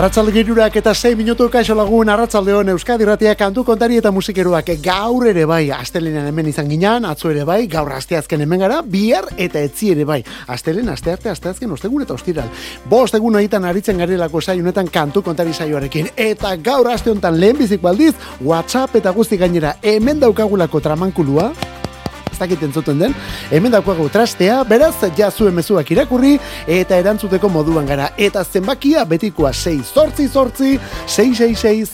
Arratzalde girurak eta 6 minutu kaixo lagun arratzalde hon Euskadi Ratia kantu kontari eta musikeruak gaur ere bai astelenean hemen izan ginean, atzo ere bai, gaur asteazken hemen gara, bihar eta etzi ere bai. Astelen, astearte, asteazken, ostegun eta ostiral. Bost egun egiten aritzen garelako saionetan kantu kontari saioarekin. Eta gaur aste honetan lehen bizik baldiz, WhatsApp eta guzti gainera hemen daukagulako tramankulua dakit entzuten den, hemen dakoago trastea, beraz, ja zuen mezuak irakurri, eta erantzuteko moduan gara. Eta zenbakia betikoa 6 sortzi sortzi, 666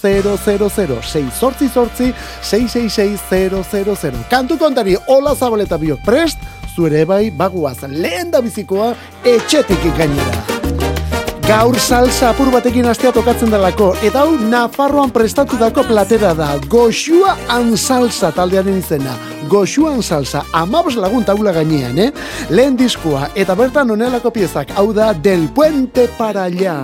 6 sortzi sortzi, 666 Kantu kontari, hola zabaleta biok prest, zure bai, baguaz, lehen da bizikoa, etxetik gainera. Gaur salsa apur batekin astea tokatzen delako, eta hau Nafarroan prestatutako platera da, Goxua an salsa taldearen izena. Goxua an salsa, amabos lagun taula gainean, eh? Lehen diskoa, eta bertan onelako piezak, hau da Del Puente para allá.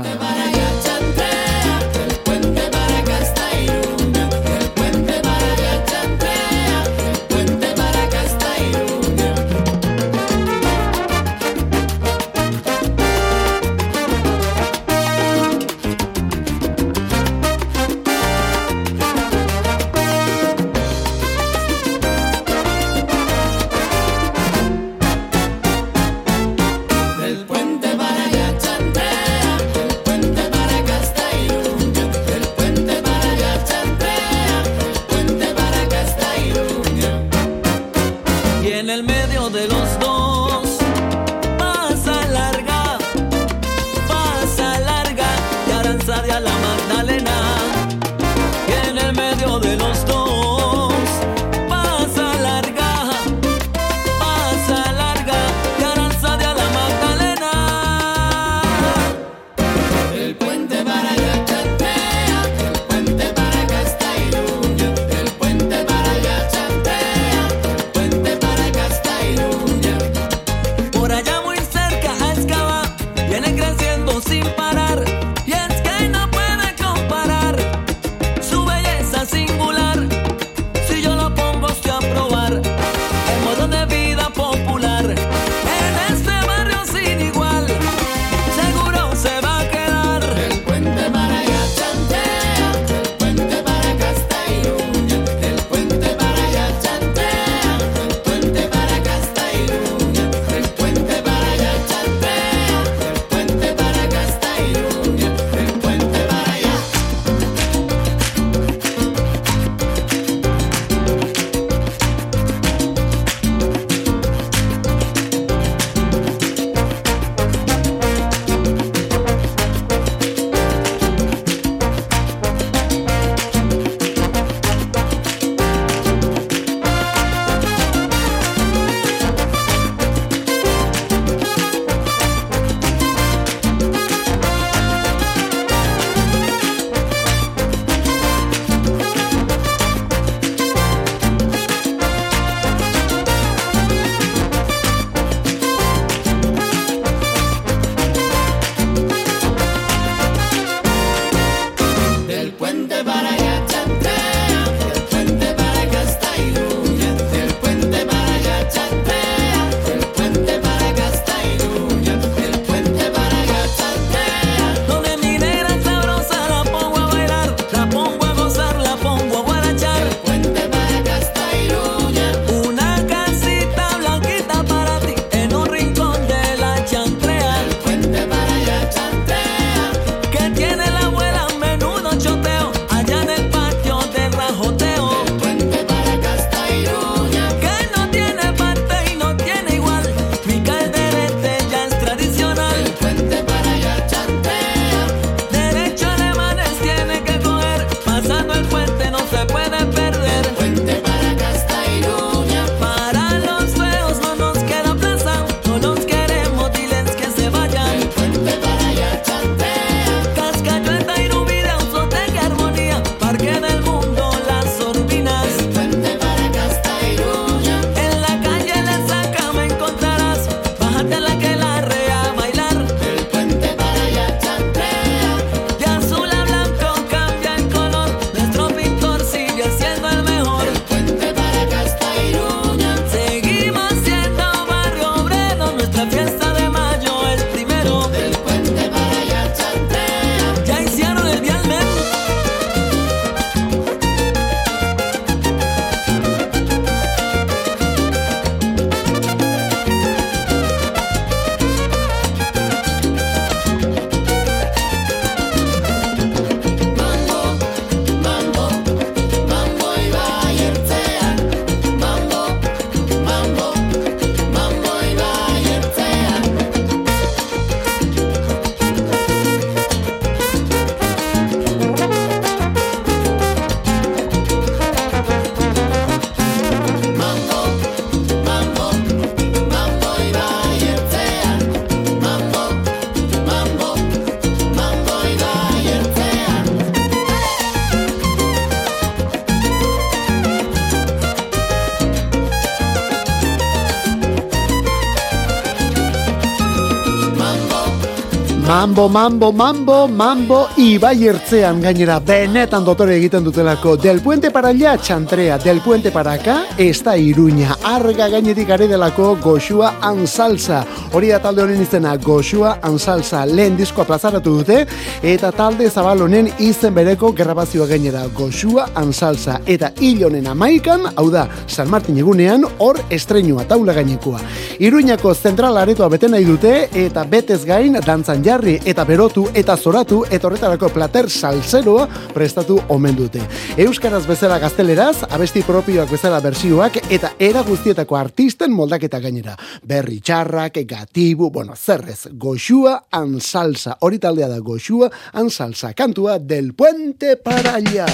Mambo, mambo, mambo, mambo, ibai ertzean gainera benetan dotore egiten dutelako. Del puente para allá, txantrea, del puente para acá, esta iruña. Arga gainetik gare delako goxua ansalza. Hori da talde honen izena, goxua ansalza. Lehen diskoa plazaratu dute, eta talde zabalonen izen bereko grabazioa gainera, goxua ansalza. Eta hil honen amaikan, hau da, San Martin egunean, hor estrenua taula gainekoa. Iruñako zentral aretoa bete nahi dute, eta betez gain, dantzan jarri eta berotu eta zoratu eta horretarako plater salzeroa prestatu omen dute. Euskaraz bezala gazteleraz, abesti propioak bezala bersioak eta era guztietako artisten moldaketa gainera. Berri txarrak, gatibu, bueno, zerrez, goxua ansalsa. Hori taldea da goxua ansalsa. Kantua del puente para allá.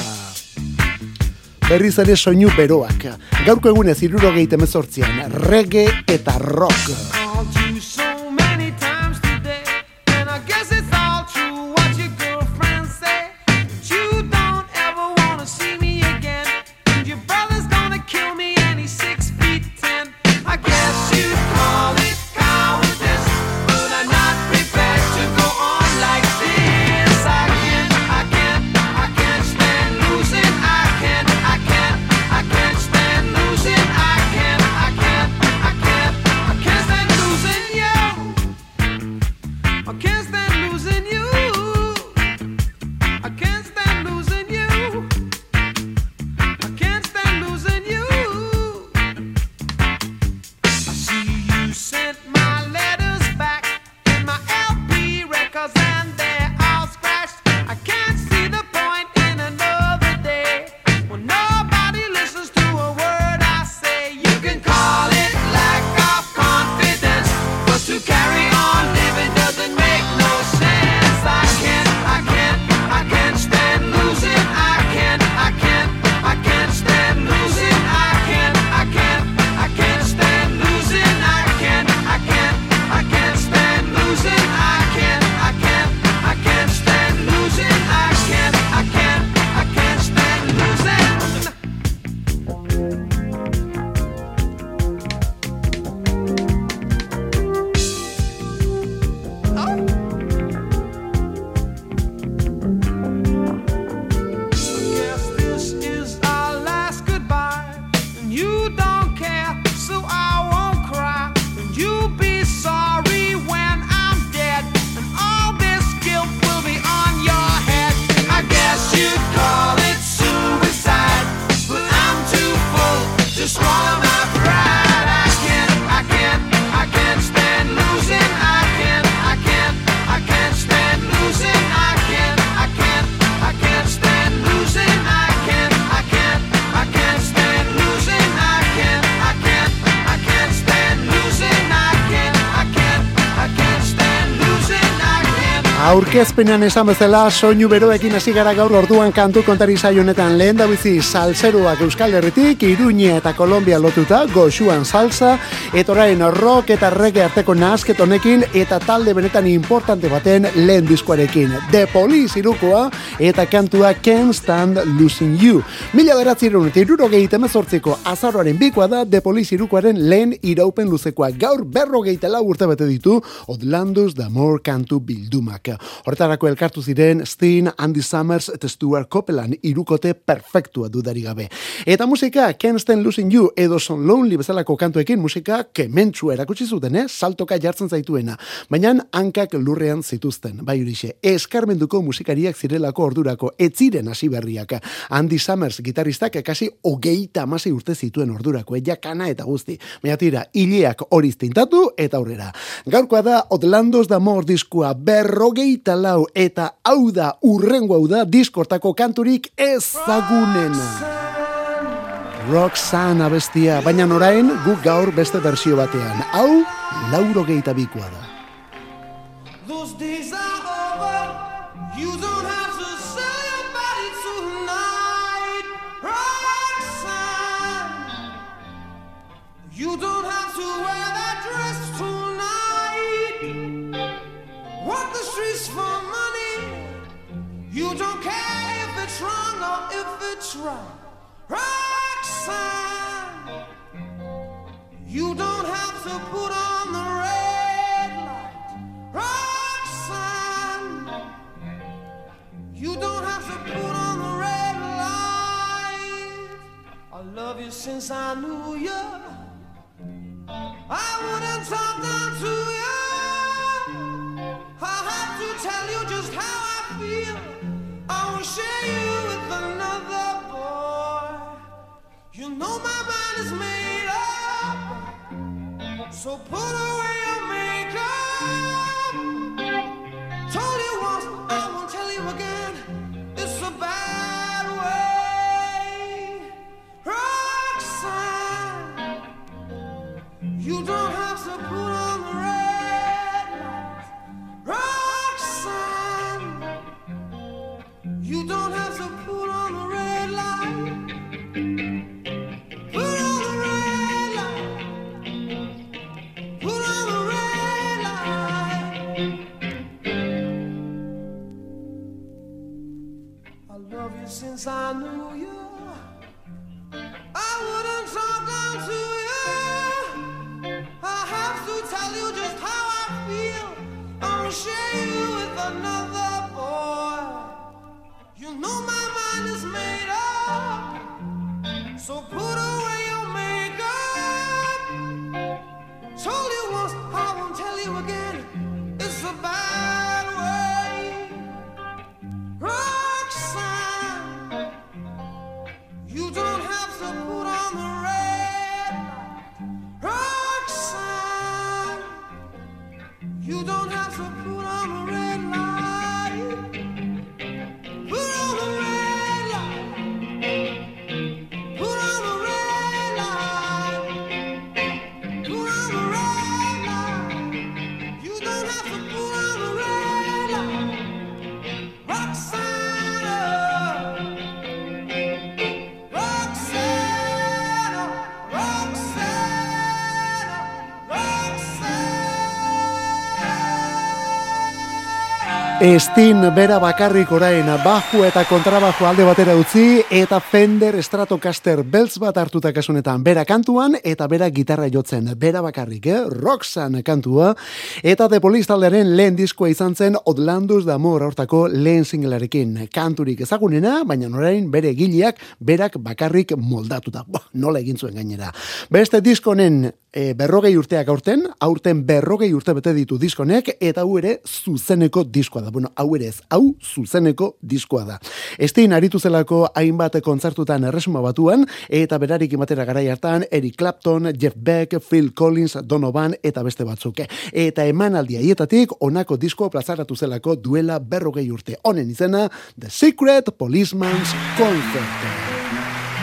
Berriz ere soinu beroak. Gaurko egunez irurogei temezortzian, reggae eta rock. Aurkezpenean esan bezala soinu beroekin hasi gara gaur orduan kantu kontari honetan lehen da bizi salseruak Euskal Herritik, Iruñe eta Kolombia lotuta, goxuan salsa, eta orain rock eta reggae arteko nasket honekin eta talde benetan importante baten lehen diskoarekin. The Police irukoa eta kantua Can't Stand Losing You. Mila beratzerun eta irurogei temezortziko azaroaren bikoa da The Police irukoaren lehen iraupen luzekoa. Gaur berrogeita lau urte bete ditu Odlandus da More kantu bildumak. Horretarako elkartu ziren Steen, Andy Summers eta Stuart Copeland irukote perfektua dudari gabe. Eta musika Can't Stand Losing You edo Son Lonely bezalako kantuekin musika kementsu erakutsi zuten, eh? saltoka jartzen zaituena. Baina hankak lurrean zituzten, bai horixe, eskarmenduko musikariak zirelako ordurako, etziren hasi berriak. Andy Summers gitarristak kasi hogeita amasi urte zituen ordurako, eh? kana eta guzti. Baina tira, hileak hori tintatu eta aurrera. Gaurkoa da, Otlandos da Mor diskua berrogei hogeita lau eta hau da urrengo hau da diskortako kanturik ezagunen. Roxanne abestia, baina orain guk gaur beste bersio batean. Hau, lauro geita bikoa da. You don't have to wear that dress Walk the streets for money. You don't care if it's wrong or if it's right. Roxanne, sign. You don't have to put on the red light. You don't have to put on the red light. I love you since I knew you. I wouldn't talk down to know my mind is made up. So put away Estin bera bakarrik orain baju eta kontrabajo alde batera utzi eta Fender Stratocaster beltz bat hartuta kasunetan bera kantuan eta bera gitarra jotzen bera bakarrik, eh? Roxan kantua eta The Police taldearen lehen diskoa izan zen Outlandus da Amor hortako lehen singlearekin kanturik ezagunena, baina orain bere gileak berak bakarrik moldatuta. Bah, nola egin zuen gainera. Beste diskonen e, berrogei urteak aurten, aurten berrogei urte bete ditu diskonek, eta hau ere zuzeneko diskoa da. Bueno, hau ere ez, hau zuzeneko diskoa da. Estein aritu zelako hainbat kontzertutan erresuma batuan, eta berarik imatera garai hartan, Eric Clapton, Jeff Beck, Phil Collins, Donovan, eta beste batzuk. Eta emanaldi haietatik, onako disko plazaratu zelako duela berrogei urte. Honen izena, The Secret Policeman's Concert.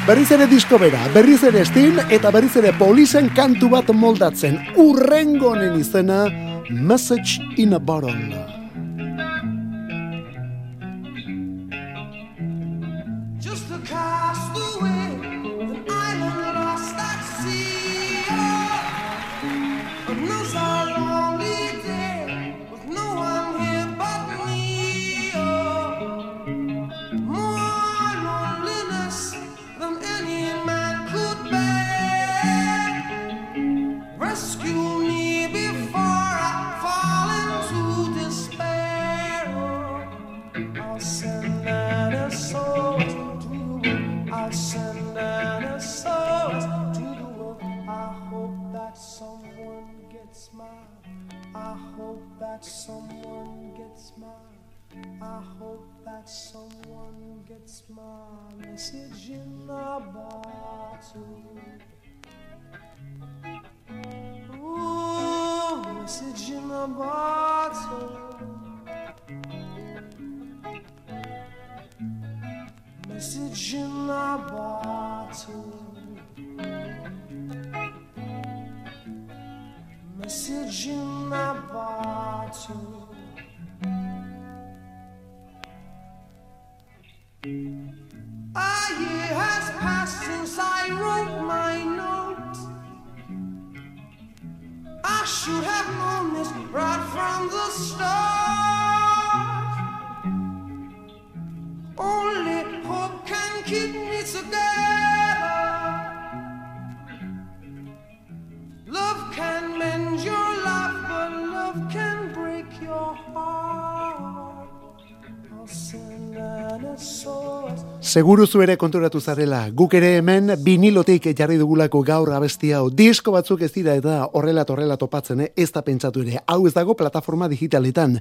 Berriz ere disko bera, berriz ere estin, eta berriz ere polizen kantu bat moldatzen. Urrengo izena, Message in a Bottle. soul. Seguru zu ere konturatu zarela, guk ere hemen binilotik jarri dugulako gaur abesti hau. Disko batzuk ez dira eta horrela horrela topatzen, eh? ez da pentsatu ere. Hau ez dago plataforma digitaletan.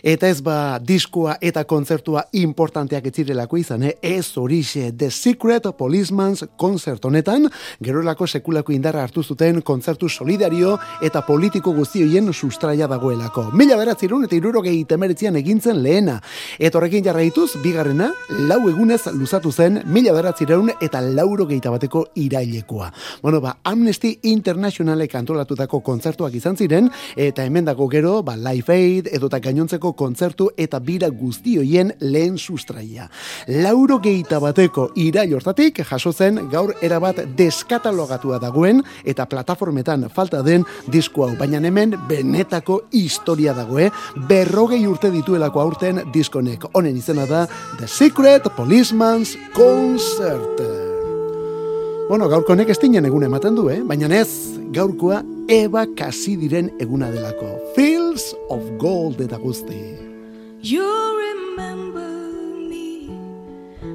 Eta ez ba diskoa eta kontzertua importanteak ez zirelako izan, eh? ez horixe The Secret Policeman's Concert honetan, gerolako sekulako indarra hartu zuten kontzertu solidario eta politiko guztioien sustraia dagoelako. Mila beratzerun eta irurogei temeretzian egintzen lehena. Eta horrekin jarraituz, bigarrena, lau egunez luzatu zen, mila beratzireun eta lauro geita bateko irailekoa. Bueno, ba, Amnesty Internationalek antolatutako kontzertuak izan ziren, eta hemen dago gero, ba, Life Aid, edota gainontzeko kontzertu eta bira guztioien lehen sustraia. Lauro geita bateko irail hortatik, jaso zen gaur erabat deskatalogatua dagoen, eta plataformetan falta den disko hau. Baina hemen benetako historia dagoe, berrogei urte dituelako aurten diskonek. Honen izena da The Secret Policeman's Concert. Bueno, gaurko honek ez dinen egun ematen du, eh? baina ez, gaurkoa Eva kasi diren eguna delako. Fields of Gold eta guzti. You remember me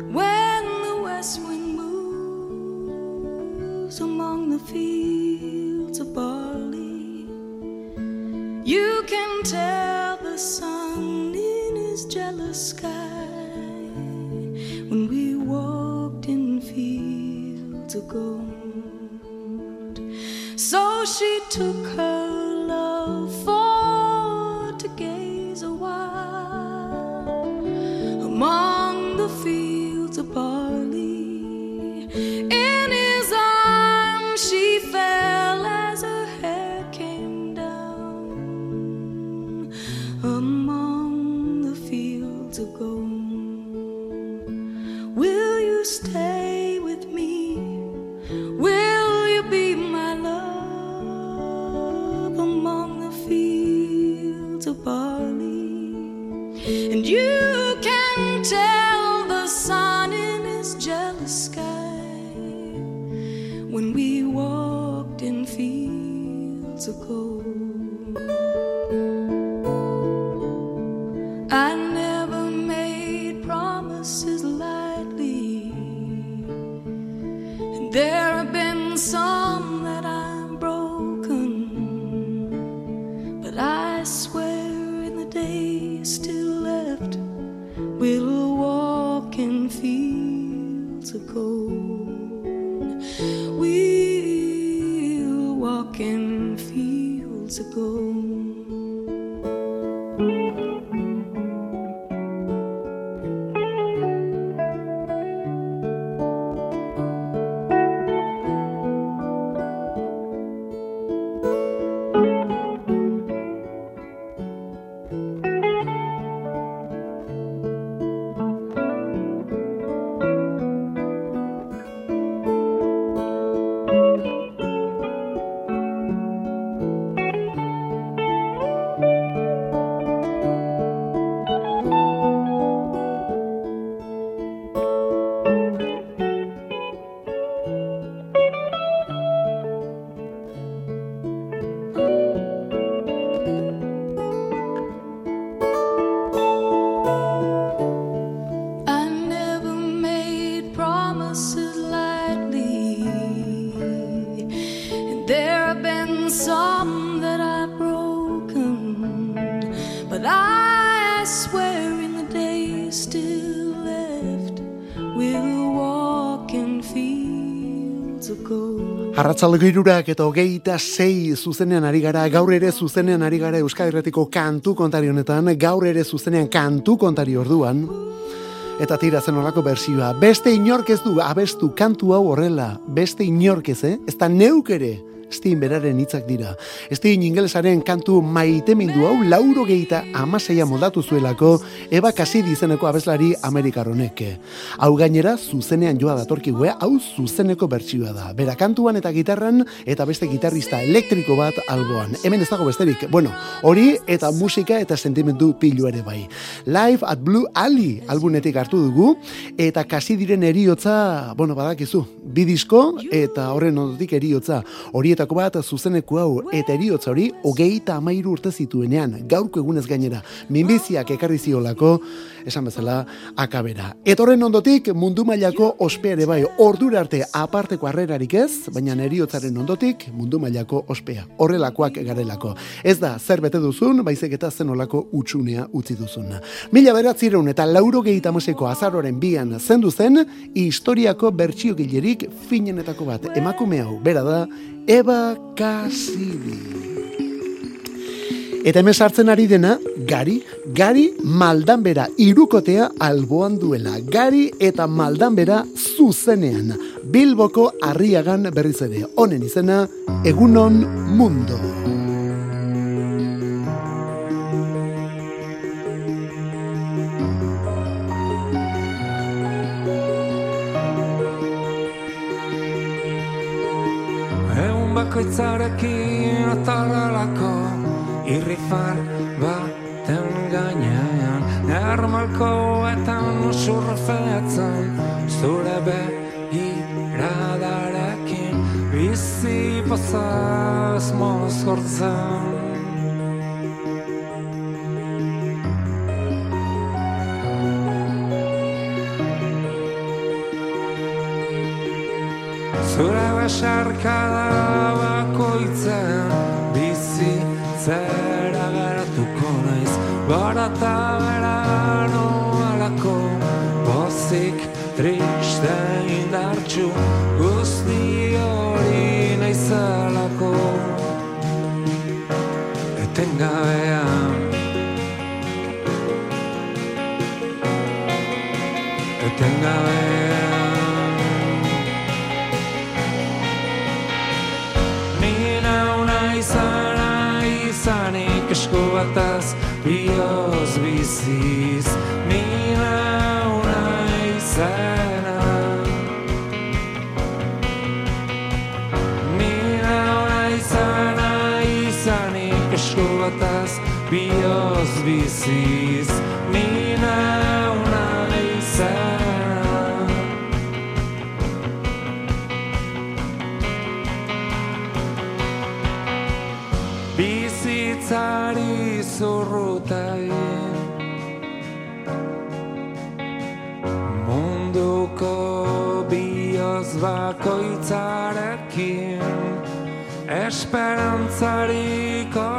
when the west wind moves among the fields of barley. You can tell the sun in his jealous sky when we walked in fields of gold. So she took her love for to gaze a while among stay Arratzaldeko irurak eta hogeita sei zuzenean ari gara, gaur ere zuzenean ari gara Euskal Herretiko kantu kontari honetan, gaur ere zuzenean kantu kontari orduan, eta tira zen olako bersioa. Beste inork ez du abestu kantu hau horrela, beste inork ez, eh? Ez da neuk ere, Stein beraren hitzak dira. Stein ingelesaren kantu maitemindu hau lauro geita amaseia moldatu zuelako Eba Kasidi izeneko abeslari Amerikaronek. Hau gainera zuzenean joa datorkigue, hau zuzeneko bertsioa da. Bera kantuan eta gitarran eta beste gitarrista elektriko bat alboan. Hemen ez dago besterik. Bueno, hori eta musika eta sentimendu pilu ere bai. Live at Blue Alley albunetik hartu dugu eta Kasidiren eriotza, bueno, badakizu, bi disko eta horren ondotik eriotza. Horietako horietako bat zuzeneko hau eta eriotz hori hogeita amairu urte zituenean, gaurko egunez gainera, minbiziak ekarri ziolako, esan bezala, akabera. Etorren ondotik mundu mailako ospea ere bai, ordura arte aparteko harrerarik ez, baina eriotzaren ondotik mundu mailako ospea. Horrelakoak garelako. Ez da, zer bete duzun, baizik eta zenolako utxunea utzi duzun. Mila beratzireun eta lauro gehieta azaroren bian zendu zen, historiako bertsio gilerik finenetako bat. Emakume hau, bera da, Eva Cassidy. Eta hemen sartzen ari dena, gari, gari maldanbera irukotea alboan duela. Gari eta maldanbera zuzenean. Bilboko arriagan berriz ere. Honen izena, egunon mundo. Irrifar baten gainean Ermalko eta nusurra featzen zure begiradarekin Bizi pasaz mozkortzen Zure besarkada triste, indartxu Guzti hori naizelako Etengabean Etengabean Ni nauna izana izanik esku bataz bioz biziz bijos vicis mina una izena bizitzari zurrutai munduko bioz bakoitzarekin esperantzariko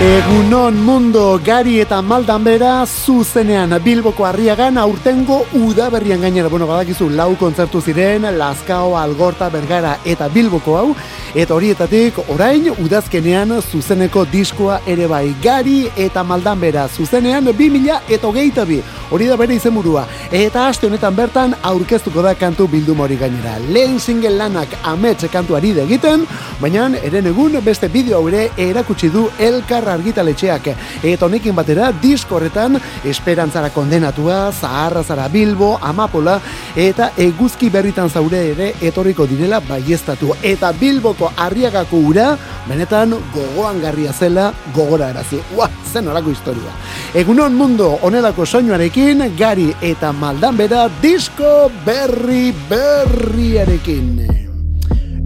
Egunon mundo gari eta maldan bera zuzenean Bilboko harriagan aurtengo udaberrian gainera. Bueno, badakizu lau kontzertu ziren, Lazkao, Algorta, Bergara eta Bilboko hau. Eta horietatik orain udazkenean zuzeneko diskoa ere bai gari eta maldan bera zuzenean 2000 eta hogeita bi. Hori da bere izenburua. Eta aste honetan bertan aurkeztuko da kantu bilduma hori gainera. Lehen single lanak amets kantuari egiten, baina eren egun beste bideo ere erakutsi du elkar argitaletxeak. Eta honekin batera disko horretan esperantzara kondenatua, zaharra zara bilbo, amapola, eta eguzki berritan zaure ere etorriko direla baiestatu. Eta bilboko arriagako ura benetan gogoan garria zela gogora erazi. Ua, zen horako historia. Egunon mundu onelako soinuarekin, gari eta maldan bera disko berri berriarekin.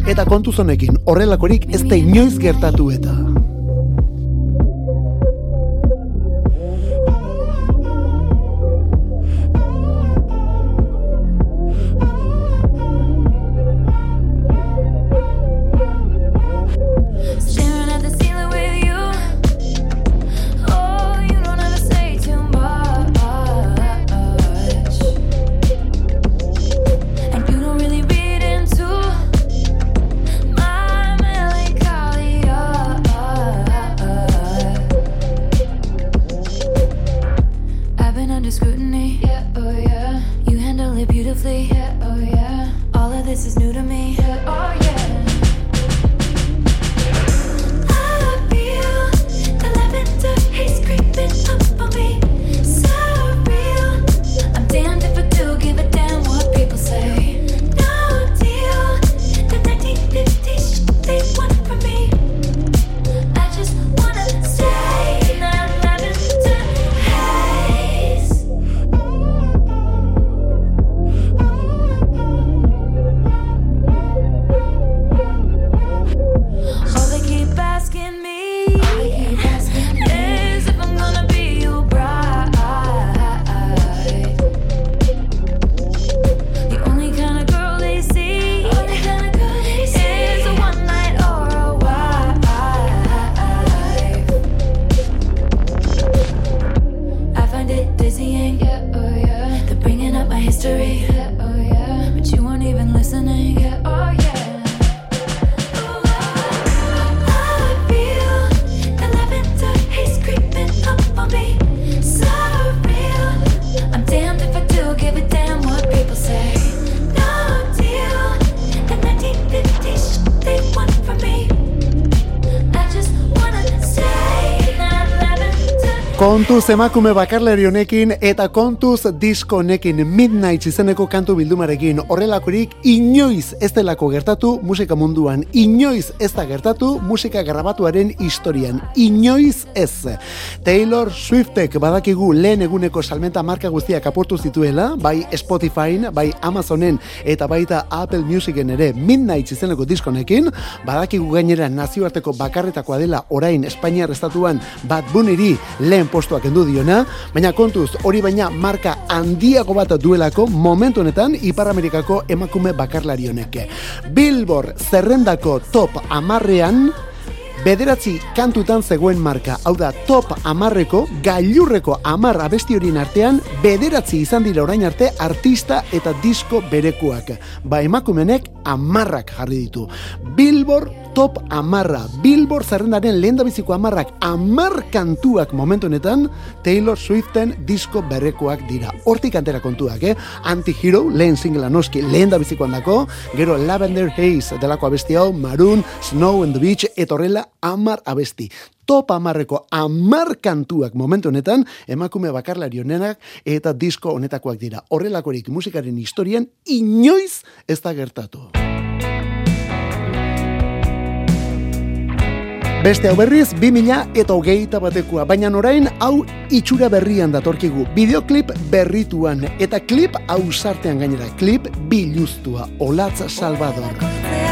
Eta kontuz honekin, horrelakorik ez da inoiz gertatu eta. Kontuz emakume bakarlari honekin eta kontuz disko honekin Midnight izeneko kantu bildumarekin. Horrelakorik inoiz ez delako gertatu musika munduan, inoiz ez da gertatu musika grabatuaren historian, inoiz ez. Taylor Swiftek badakigu lehen eguneko salmenta marka guztiak apurtu zituela, bai Spotifyn, bai Amazonen eta baita Apple Musicen ere. Midnight izeneko disko honekin, badakigu gainera nazioarteko bakarretakoa dela orain Espainiar estatuan Bad Bunnyri lehen postua kendu diona, baina kontuz hori baina marka handiago bat duelako momentu honetan Ipar Amerikako emakume bakarlari honek. Billboard zerrendako top amarrean Bederatzi kantutan zegoen marka, hau da top amarreko, gailurreko amar abesti horien artean, bederatzi izan dira orain arte artista eta disko berekuak. Ba emakumenek amarrak jarri ditu. Billboard top amarra, Billboard zerrendaren lehen biziko amarrak, amar kantuak momentu honetan, Taylor Swiften disko berrekoak dira. Hortik antera kontuak, eh? Anti-Hero, lehen singlea noski, lehen da bizikoan dako, gero Lavender Haze delako abesti hau, Maroon, Snow and the Beach, etorrela amar abesti. Top amarreko amar kantuak momentu honetan, emakume bakarlari honenak eta disko honetakoak dira. Horrelakorik musikaren historian inoiz ez da gertatu. Beste hau berriz, 2000 eta hogeita batekoa, baina orain hau itxura berrian datorkigu. Videoklip berrituan, eta klip hau sartean gainera, klip biluztua, Olatz Salvador.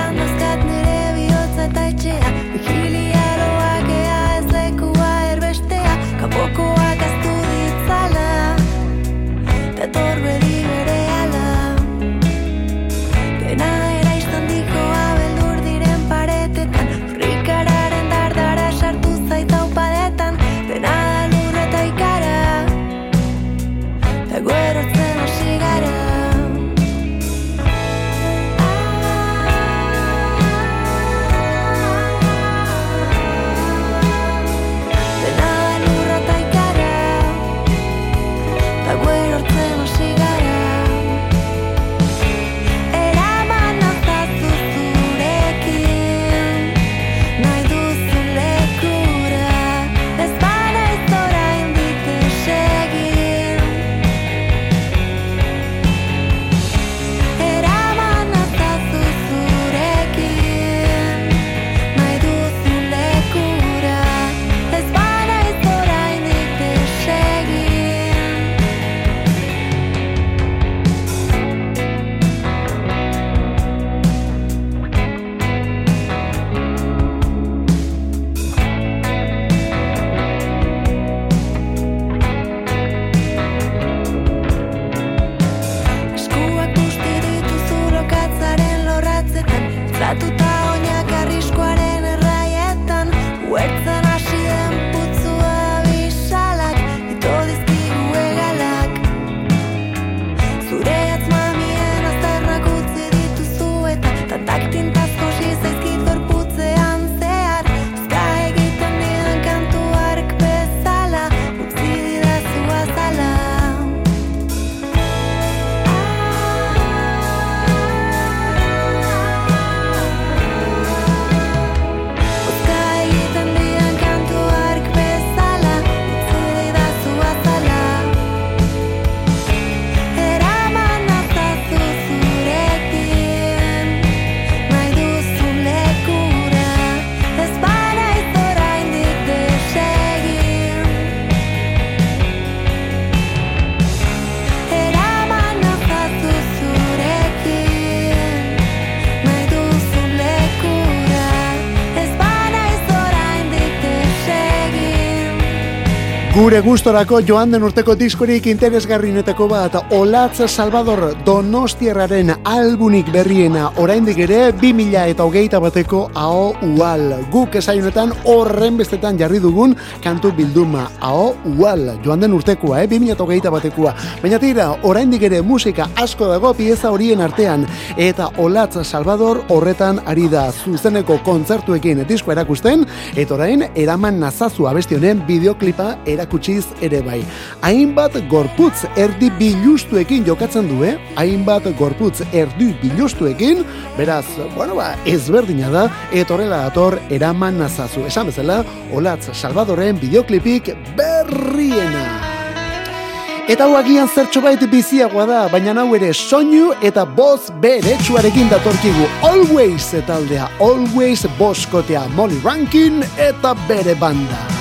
Gure gustorako joan den urteko diskorik interesgarrinetako bat Olatz Salvador Donostierraren albunik berriena oraindik ere 2000 eta hogeita bateko AO Ual. Guk esaionetan horren bestetan jarri dugun kantu bilduma AO Ual. Joan den urtekoa, eh? 2000 eta hogeita batekoa. Baina tira, oraindik ere musika asko dago pieza horien artean. Eta Olatz Salvador horretan ari da zuzeneko kontzertuekin disko erakusten, eta orain eraman nazazu abesti honen bideoklipa erakutsiz ere bai. Hainbat gorputz erdi bilustuekin jokatzen du, eh? Hainbat gorputz erdi bilustuekin, beraz, bueno ba, ezberdina da, eta horrela dator eraman nazazu. Esan bezala, Olatz Salvadorren bideoklipik berriena. Eta hau agian zertxo bait biziagoa da, baina hau ere soinu eta boz beretsuarekin datorkigu Always taldea, Always boskotea Molly Rankin eta bere banda.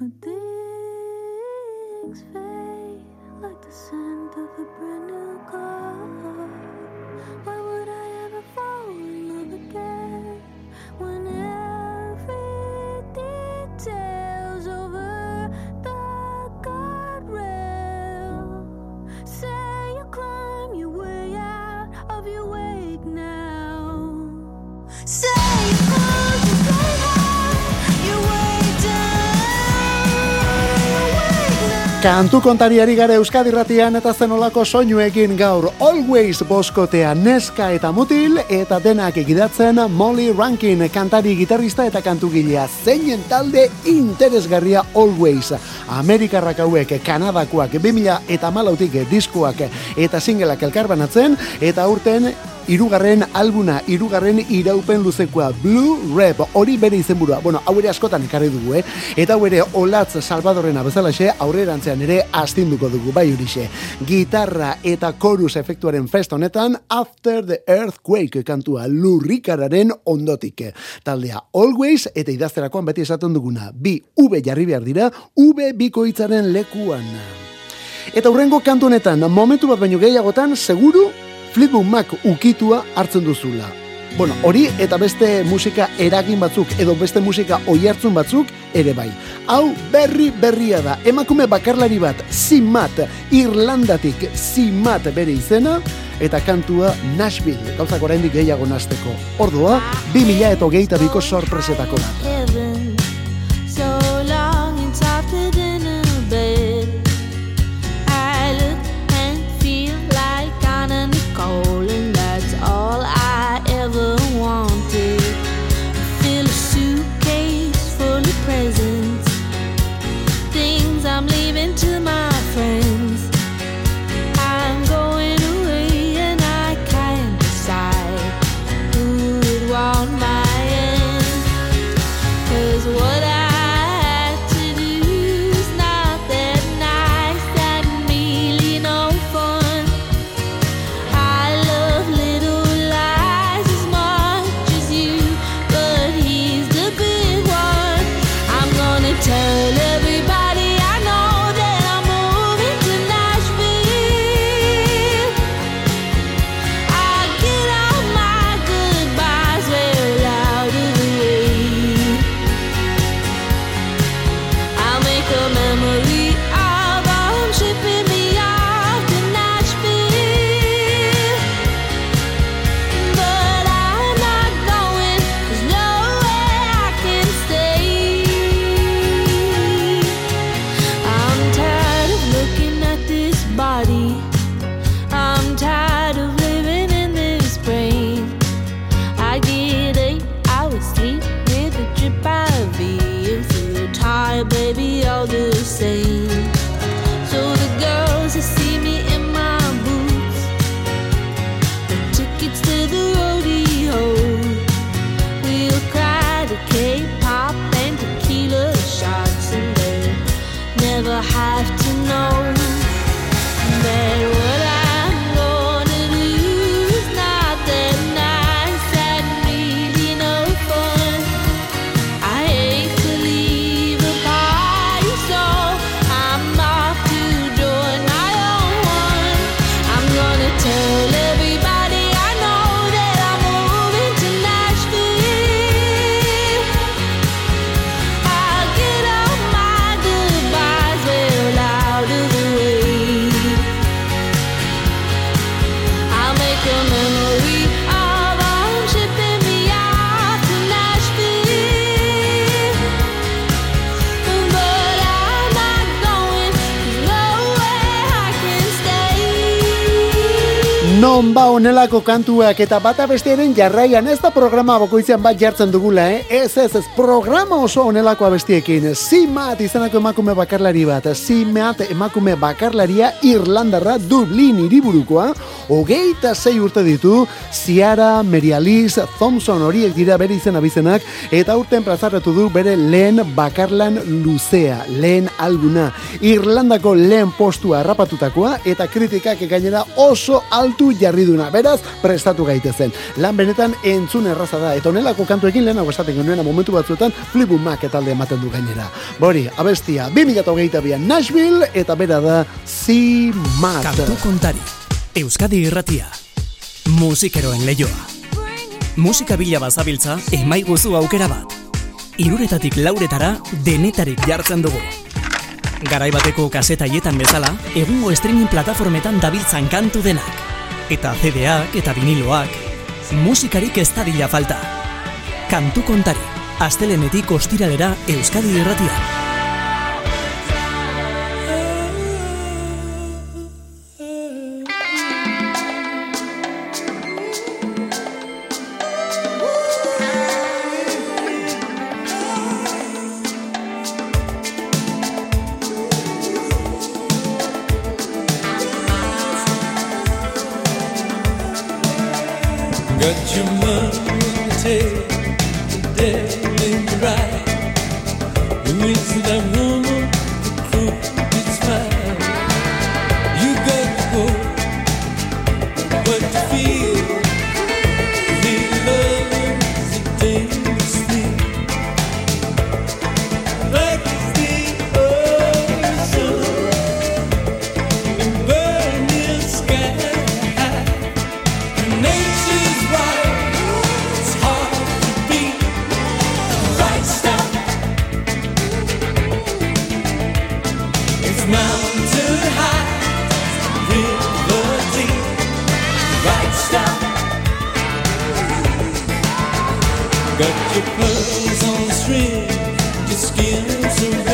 my things. Kantu kontariari gara Euskadi ratian eta zenolako soinuekin gaur Always boskotea neska eta mutil eta denak egidatzen Molly Rankin kantari gitarrista eta kantugilea zeinen talde interesgarria Always. Amerikarrak hauek Kanadakoak 2000 eta malautik diskoak eta singleak elkarbanatzen eta aurten irugarren albuna, irugarren iraupen luzekoa, Blue Rap, hori bere izenburua. Bueno, hau ere askotan ekarri dugu, eh? Eta hau ere Olatz Salvadorrena bezalaxe, aurrerantzean ere astinduko dugu, bai horixe. Gitarra eta chorus efektuaren fest honetan, After the Earthquake kantua lurrikararen ondotik. Taldea Always eta idazterakoan beti esaten duguna, bi V jarri behar dira, V bikoitzaren lekuan. Eta hurrengo kantu honetan, momentu bat baino gehiagotan, seguru Fleetwood Mac ukitua hartzen duzula. Bueno, hori eta beste musika eragin batzuk edo beste musika oihartzun batzuk ere bai. Hau berri berria da. Emakume bakarlari bat, Simat, Irlandatik Simat bere izena eta kantua Nashville. Gauzak oraindik gehiago nasteko. Ordua 2022ko sorpresetako bat. Onelako kantuak eta bata bestearen jarraian ez da programa bokoitzean bat jartzen dugula, eh? Ez, ez, ez, programa oso onelako abestiekin. Simat izanako emakume bakarlari bat. Simat emakume bakarlaria Irlandarra Dublin hiriburukoa. Hogeita zei urte ditu, Ciara, Mary Alice, Thompson horiek dira bere izen abizenak, eta urten plazarretu du bere lehen bakarlan luzea, lehen alguna. Irlandako lehen postua harrapatutakoa eta kritikak gainera oso altu jarriduna. Beraz, prestatu gaitezen. Lan benetan entzun erraza da. Eta honelako kantuekin lehenago esaten genuena momentu batzuetan Fleetwood Mac talde ematen du gainera. Bori, abestia, 2022 Nashville eta bera da C. Mat. Kantu kontari. Euskadi irratia. Musikeroen leioa. Musika bila bazabiltza, emaiguzu aukera bat. Iruretatik lauretara, denetarik jartzen dugu. Garai bateko kasetaietan bezala, egungo streaming plataformetan dabiltzan kantu denak. Eta CD-ak eta viniloak. Musikarik ez dadila falta. Kantu kontari. Astelenetik ostiralera Euskadi irratian. into the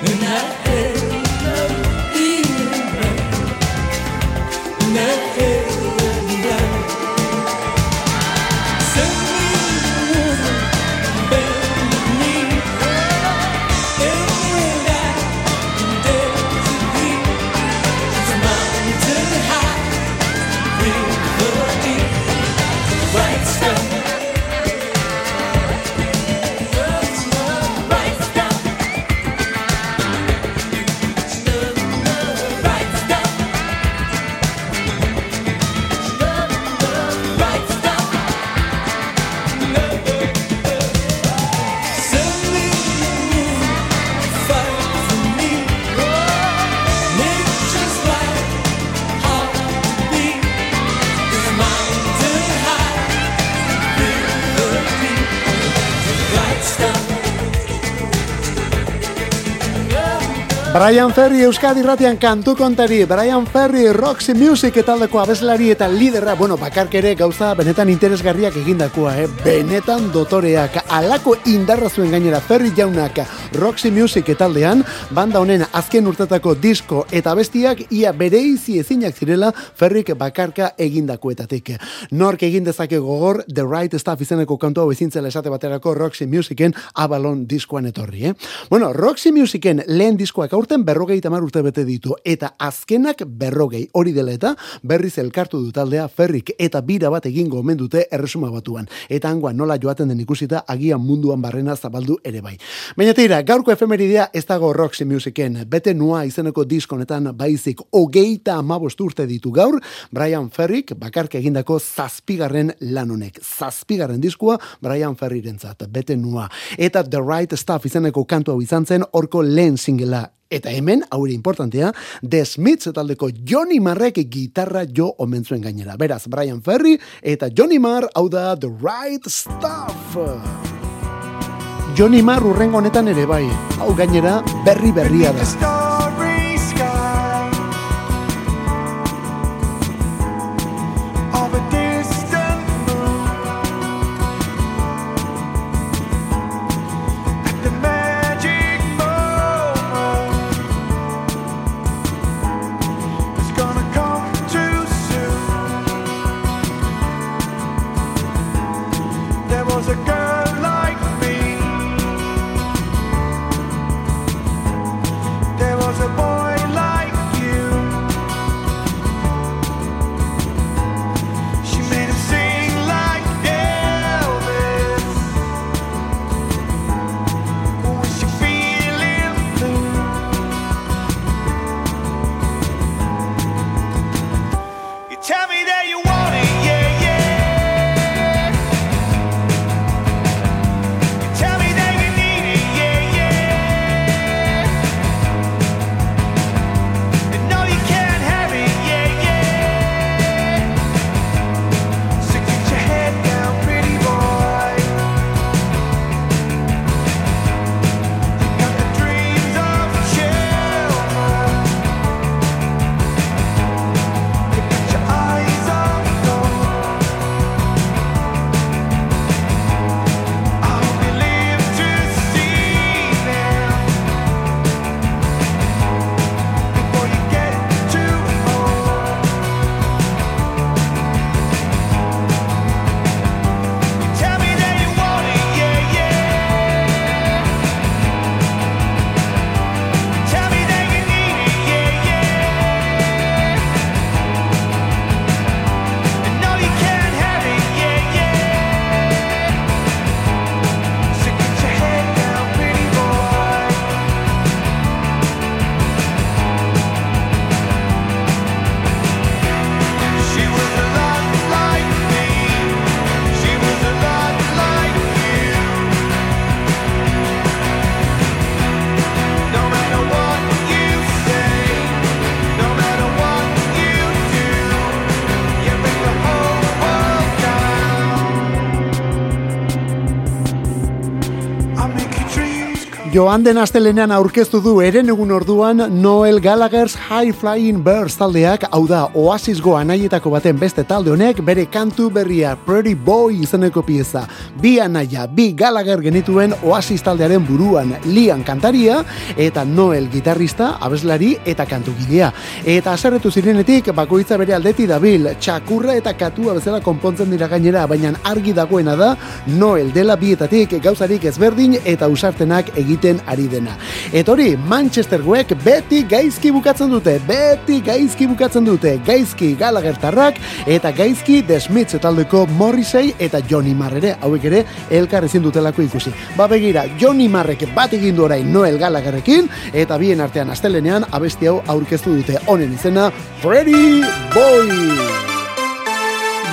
in her. Eh. Brian Ferry Euskadi Ratian kantu kontari, Brian Ferry Roxy Music taldeko abeslari eta lidera, bueno, bakark ere gauza benetan interesgarriak egindakoa, eh? benetan dotoreak, alako indarra zuen gainera Ferry jaunak Roxy Music taldean, banda honen azken urtetako disko eta bestiak ia bereizi ezinak zirela Ferrik bakarka egindakoetatik. Nork egin dezake gogor The Right Stuff izeneko kantu hau ezintzela esate baterako Roxy Musicen Avalon diskoan etorri, eh? Bueno, Roxy Musicen lehen diskoak aurten berrogei tamar urte bete ditu, eta azkenak berrogei hori dela eta berriz elkartu du taldea Ferrik eta bira bat egingo omen dute erresuma batuan. Eta hangoan nola joaten den ikusita agian munduan barrena zabaldu ere bai. Baina tira, gaurko efemeridea ez dago Roxy Musicen, bete nua izeneko diskonetan baizik hogeita amabost urte ditu gaur, Brian Ferrik bakarka egindako zazpigarren lan honek. Zazpigarren diskua Brian Ferrirentzat, bete nua. Eta The Right Stuff izeneko kantu hau izan zen orko lehen singela Eta hemen, haure importantea, The Smiths taldeko Johnny Marrek gitarra jo omen zuen gainera. Beraz, Brian Ferry eta Johnny Marr, hau da The Right Stuff. Johnny Marr urrengo honetan ere bai. Hau gainera, berri berria da. Joan den astelenean aurkeztu du eren egun orduan Noel Gallagher's High Flying Birds taldeak, hau da Oasis goa nahietako baten beste talde honek, bere kantu berria Pretty Boy izeneko pieza. Bi anaia, bi Gallagher genituen Oasis taldearen buruan lian kantaria, eta Noel gitarrista, abeslari eta kantugilea. Eta aserretu zirenetik, bakoitza bere aldeti dabil, txakurra eta katua bezala konpontzen dira gainera, baina argi dagoena da, Noel dela bietatik gauzarik ezberdin eta usartenak egiten ari dena. Eta hori, Manchestergoek beti gaizki bukatzen dute, beti gaizki bukatzen dute, gaizki Gallaghertarrak eta gaizki The Smiths taldeko Morrissey eta Johnny Marr ere, hauek ere elkar ezin dutelako ikusi. Ba begira, Johnny Marrek bat egin du orain Noel Gallagherrekin eta bien artean astelenean abesti hau aurkeztu dute honen izena Freddy Boy.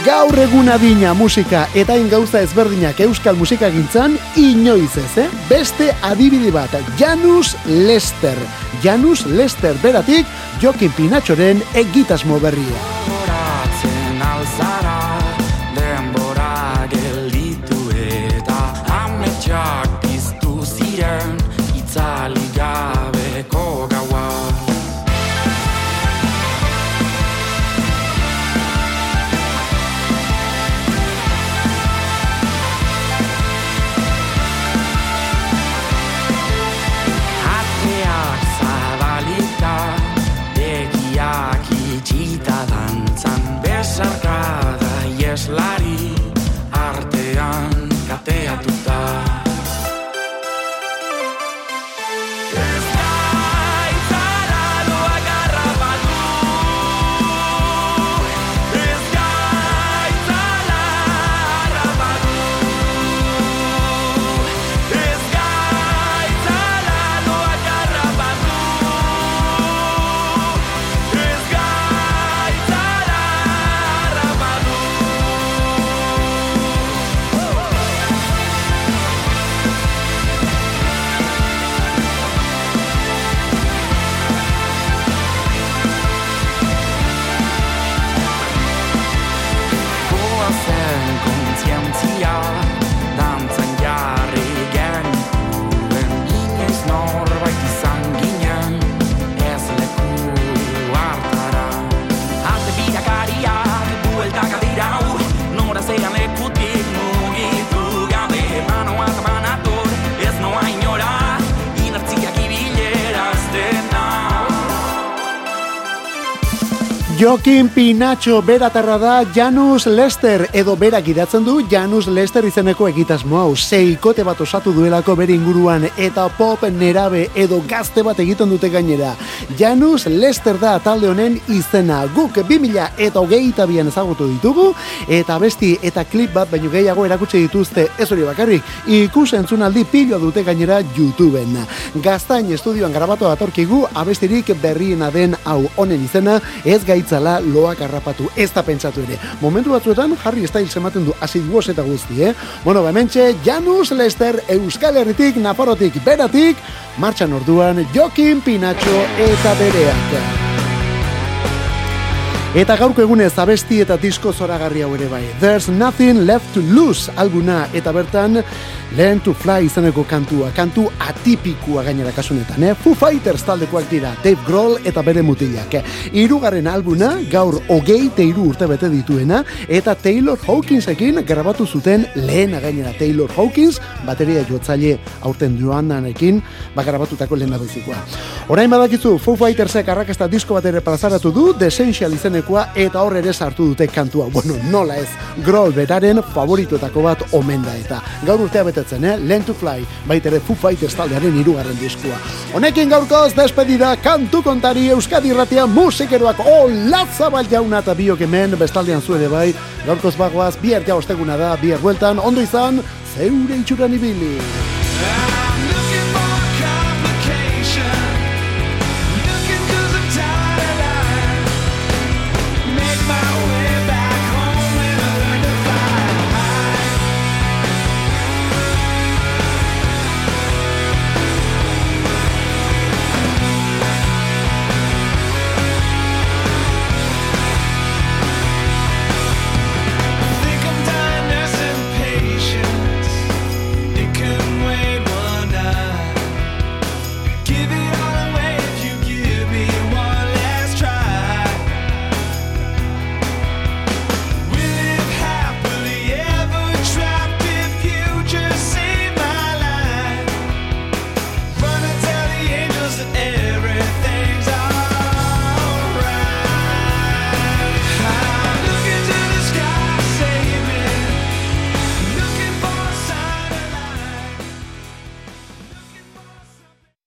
Gaur egun adina musika eta hain gauza ezberdinak euskal musikagintzan inoiz ez, eh? Beste adibide bat, Janus Lester. Janus Lester beratik Jokin Pinatxoren egitasmo berria. Horatzen alzara denbora gelditu eta ametsak Jokin Pinacho beratarra da Janus Lester edo berak idatzen du Janus Lester izeneko egitasmo hau seikote bat osatu duelako bere inguruan eta pop nerabe edo gazte bat egiten dute gainera. Janus Lester da talde honen izena guk 2000 eta hogeita bian ezagutu ditugu eta besti eta klip bat baino gehiago erakutsi dituzte ez hori bakarrik ikus entzunaldi piloa dute gainera YouTubeen. Gaztain estudioan grabatu datorkigu abestirik berriena den hau honen izena ez gaitzala loak harrapatu ez da pentsatu ere. Momentu batzuetan Harry Styles ematen du asidioz eta guzti, eh? Bueno, bementxe, Janus Lester Euskal Herritik, Nafarrotik, Beratik, martxan orduan Jokin Pinacho eta bereak. Eta gaurko egunez abesti eta disko zoragarri hau ere bai. There's nothing left to lose alguna eta bertan Learn to Fly izeneko kantua, kantu atipikua gainera kasunetan, eh? Foo Fighters taldekoak dira, Dave Grohl eta bere mutilak. Hirugarren albuna, gaur hogei teiru urte bete dituena, eta Taylor Hawkinsekin grabatu zuten lehena gainera Taylor Hawkins, bateria jotzaile aurten joandanekin, ba grabatutako lehena bezikoa. Orain badakizu, Foo Fightersek arrakasta disko bat ere plazaratu du, The Essential izenekoa, eta hor ere sartu dute kantua. Bueno, nola ez, Grohl beraren favorituetako bat omen da eta. Gaur urtea betetzen, eh? Learn to Fly, baitere Foo Fighters taldearen hirugarren diskua. Honekin gaurkoz despedida kantu kontari Euskadi Irratia musikeroak olatzabal jauna eta biok hemen bestaldean zuere bai. Gaurkoz bagoaz, bihar ja osteguna da, bihar bueltan, ondo izan, zeure itxuran ibili.